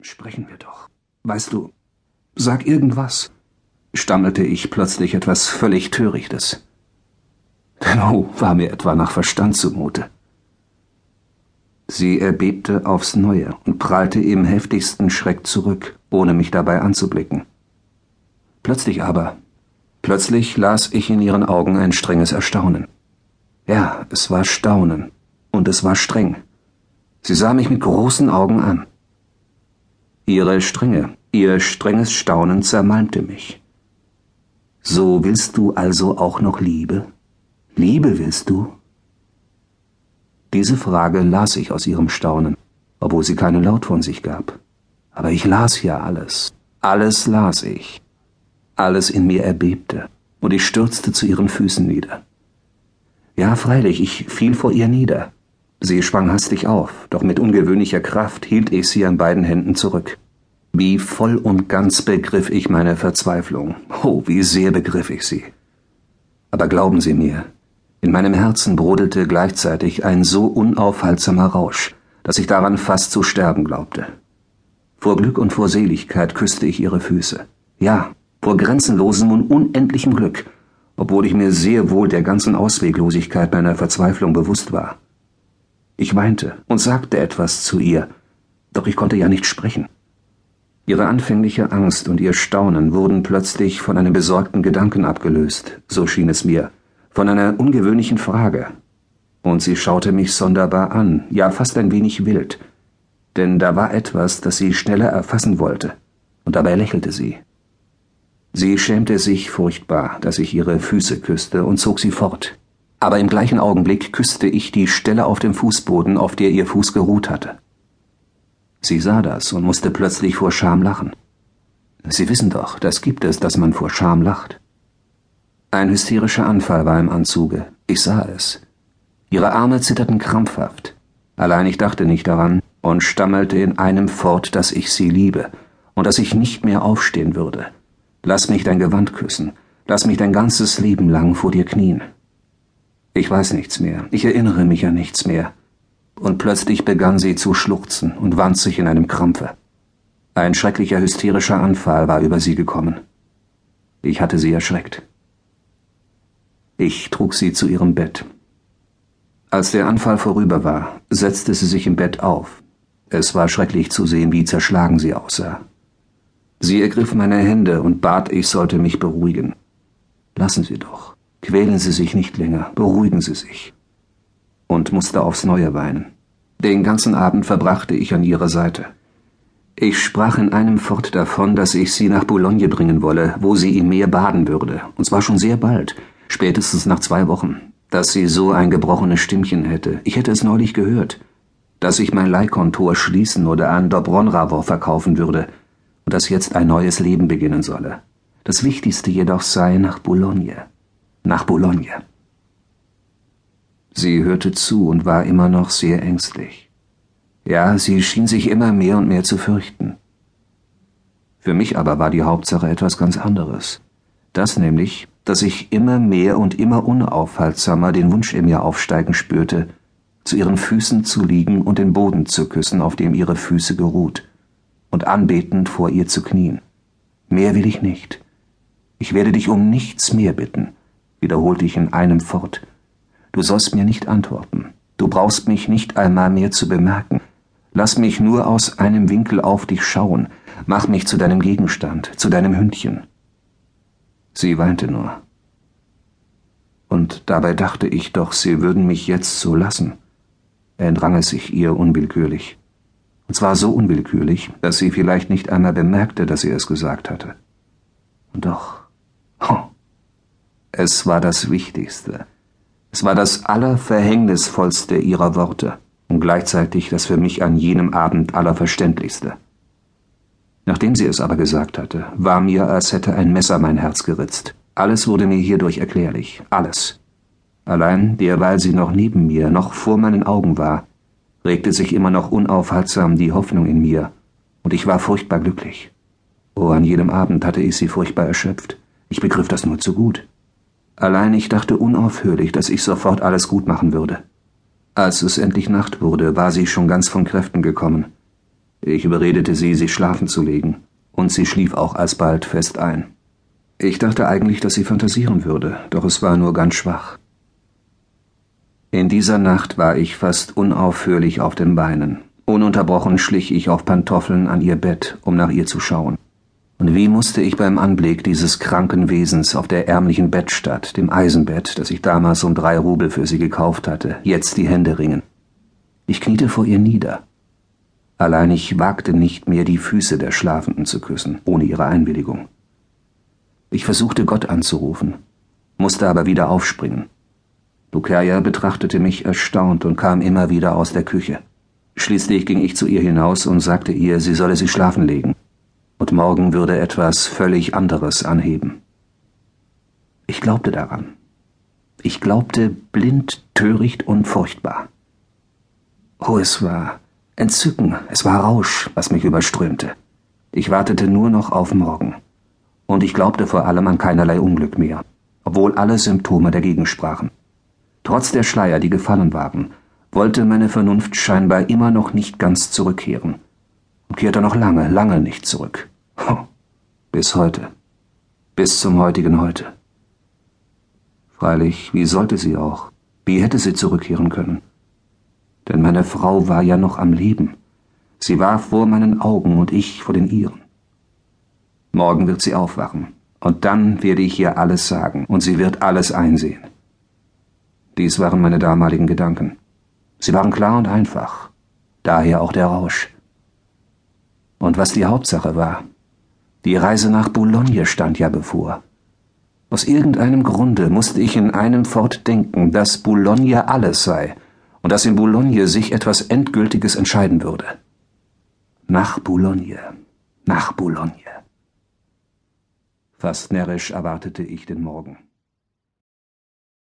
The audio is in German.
Sprechen wir doch. Weißt du, sag irgendwas, stammelte ich plötzlich etwas völlig Törichtes. Denn oh, war mir etwa nach Verstand zumute. Sie erbebte aufs Neue und prallte im heftigsten Schreck zurück, ohne mich dabei anzublicken. Plötzlich aber, plötzlich las ich in ihren Augen ein strenges Erstaunen. Ja, es war Staunen, und es war streng. Sie sah mich mit großen Augen an. Ihre Strenge, ihr strenges Staunen zermalmte mich. So willst du also auch noch Liebe? Liebe willst du? Diese Frage las ich aus ihrem Staunen, obwohl sie keinen Laut von sich gab. Aber ich las ja alles. Alles las ich. Alles in mir erbebte, und ich stürzte zu ihren Füßen nieder. Ja, freilich, ich fiel vor ihr nieder. Sie schwang hastig auf, doch mit ungewöhnlicher Kraft hielt ich sie an beiden Händen zurück. Wie voll und ganz begriff ich meine Verzweiflung. Oh, wie sehr begriff ich sie. Aber glauben Sie mir, in meinem Herzen brodelte gleichzeitig ein so unaufhaltsamer Rausch, dass ich daran fast zu sterben glaubte. Vor Glück und vor Seligkeit küsste ich ihre Füße. Ja, vor grenzenlosem und unendlichem Glück, obwohl ich mir sehr wohl der ganzen Ausweglosigkeit meiner Verzweiflung bewusst war. Ich weinte und sagte etwas zu ihr, doch ich konnte ja nicht sprechen. Ihre anfängliche Angst und ihr Staunen wurden plötzlich von einem besorgten Gedanken abgelöst, so schien es mir, von einer ungewöhnlichen Frage. Und sie schaute mich sonderbar an, ja fast ein wenig wild, denn da war etwas, das sie schneller erfassen wollte, und dabei lächelte sie. Sie schämte sich furchtbar, dass ich ihre Füße küsste, und zog sie fort aber im gleichen Augenblick küsste ich die Stelle auf dem Fußboden, auf der ihr Fuß geruht hatte. Sie sah das und musste plötzlich vor Scham lachen. Sie wissen doch, das gibt es, dass man vor Scham lacht. Ein hysterischer Anfall war im Anzuge, ich sah es. Ihre Arme zitterten krampfhaft, allein ich dachte nicht daran und stammelte in einem fort, dass ich sie liebe und dass ich nicht mehr aufstehen würde. Lass mich dein Gewand küssen, lass mich dein ganzes Leben lang vor dir knien. Ich weiß nichts mehr, ich erinnere mich an nichts mehr. Und plötzlich begann sie zu schluchzen und wand sich in einem Krampfe. Ein schrecklicher hysterischer Anfall war über sie gekommen. Ich hatte sie erschreckt. Ich trug sie zu ihrem Bett. Als der Anfall vorüber war, setzte sie sich im Bett auf. Es war schrecklich zu sehen, wie zerschlagen sie aussah. Sie ergriff meine Hände und bat, ich sollte mich beruhigen. Lassen Sie doch. Quälen Sie sich nicht länger, beruhigen Sie sich. Und musste aufs Neue weinen. Den ganzen Abend verbrachte ich an ihrer Seite. Ich sprach in einem fort davon, dass ich sie nach Boulogne bringen wolle, wo sie im Meer baden würde, und zwar schon sehr bald, spätestens nach zwei Wochen, dass sie so ein gebrochenes Stimmchen hätte. Ich hätte es neulich gehört, dass ich mein Leihkontor schließen oder an Dobronravor verkaufen würde und dass jetzt ein neues Leben beginnen solle. Das Wichtigste jedoch sei nach Boulogne nach Boulogne. Sie hörte zu und war immer noch sehr ängstlich. Ja, sie schien sich immer mehr und mehr zu fürchten. Für mich aber war die Hauptsache etwas ganz anderes. Das nämlich, dass ich immer mehr und immer unaufhaltsamer den Wunsch in mir aufsteigen spürte, zu ihren Füßen zu liegen und den Boden zu küssen, auf dem ihre Füße geruht, und anbetend vor ihr zu knien. Mehr will ich nicht. Ich werde dich um nichts mehr bitten wiederholte ich in einem fort. Du sollst mir nicht antworten. Du brauchst mich nicht einmal mehr zu bemerken. Lass mich nur aus einem Winkel auf dich schauen. Mach mich zu deinem Gegenstand, zu deinem Hündchen. Sie weinte nur. Und dabei dachte ich doch, sie würden mich jetzt so lassen. entrang es sich ihr unwillkürlich. Und zwar so unwillkürlich, dass sie vielleicht nicht einmal bemerkte, dass sie es gesagt hatte. Und doch, oh, es war das Wichtigste. Es war das Allerverhängnisvollste ihrer Worte und gleichzeitig das für mich an jenem Abend Allerverständlichste. Nachdem sie es aber gesagt hatte, war mir, als hätte ein Messer mein Herz geritzt. Alles wurde mir hierdurch erklärlich, alles. Allein, derweil sie noch neben mir, noch vor meinen Augen war, regte sich immer noch unaufhaltsam die Hoffnung in mir, und ich war furchtbar glücklich. Oh, an jedem Abend hatte ich sie furchtbar erschöpft. Ich begriff das nur zu gut. Allein ich dachte unaufhörlich, dass ich sofort alles gut machen würde. Als es endlich Nacht wurde, war sie schon ganz von Kräften gekommen. Ich überredete sie, sich schlafen zu legen, und sie schlief auch alsbald fest ein. Ich dachte eigentlich, dass sie fantasieren würde, doch es war nur ganz schwach. In dieser Nacht war ich fast unaufhörlich auf den Beinen. Ununterbrochen schlich ich auf Pantoffeln an ihr Bett, um nach ihr zu schauen. Und wie musste ich beim Anblick dieses kranken Wesens auf der ärmlichen Bettstatt, dem Eisenbett, das ich damals um drei Rubel für sie gekauft hatte, jetzt die Hände ringen. Ich kniete vor ihr nieder. Allein ich wagte nicht mehr, die Füße der Schlafenden zu küssen, ohne ihre Einwilligung. Ich versuchte Gott anzurufen, musste aber wieder aufspringen. Lukerja betrachtete mich erstaunt und kam immer wieder aus der Küche. Schließlich ging ich zu ihr hinaus und sagte ihr, sie solle sich schlafen legen und morgen würde etwas völlig anderes anheben. Ich glaubte daran. Ich glaubte blind, töricht und furchtbar. Oh, es war Entzücken, es war Rausch, was mich überströmte. Ich wartete nur noch auf morgen. Und ich glaubte vor allem an keinerlei Unglück mehr, obwohl alle Symptome dagegen sprachen. Trotz der Schleier, die gefallen waren, wollte meine Vernunft scheinbar immer noch nicht ganz zurückkehren und kehrte noch lange, lange nicht zurück. Bis heute. Bis zum heutigen Heute. Freilich, wie sollte sie auch? Wie hätte sie zurückkehren können? Denn meine Frau war ja noch am Leben. Sie war vor meinen Augen und ich vor den ihren. Morgen wird sie aufwachen, und dann werde ich ihr alles sagen, und sie wird alles einsehen. Dies waren meine damaligen Gedanken. Sie waren klar und einfach, daher auch der Rausch. Und was die Hauptsache war, die Reise nach Boulogne stand ja bevor. Aus irgendeinem Grunde musste ich in einem fort denken, dass Boulogne alles sei und dass in Boulogne sich etwas Endgültiges entscheiden würde. Nach Boulogne, nach Boulogne. Fast närrisch erwartete ich den Morgen.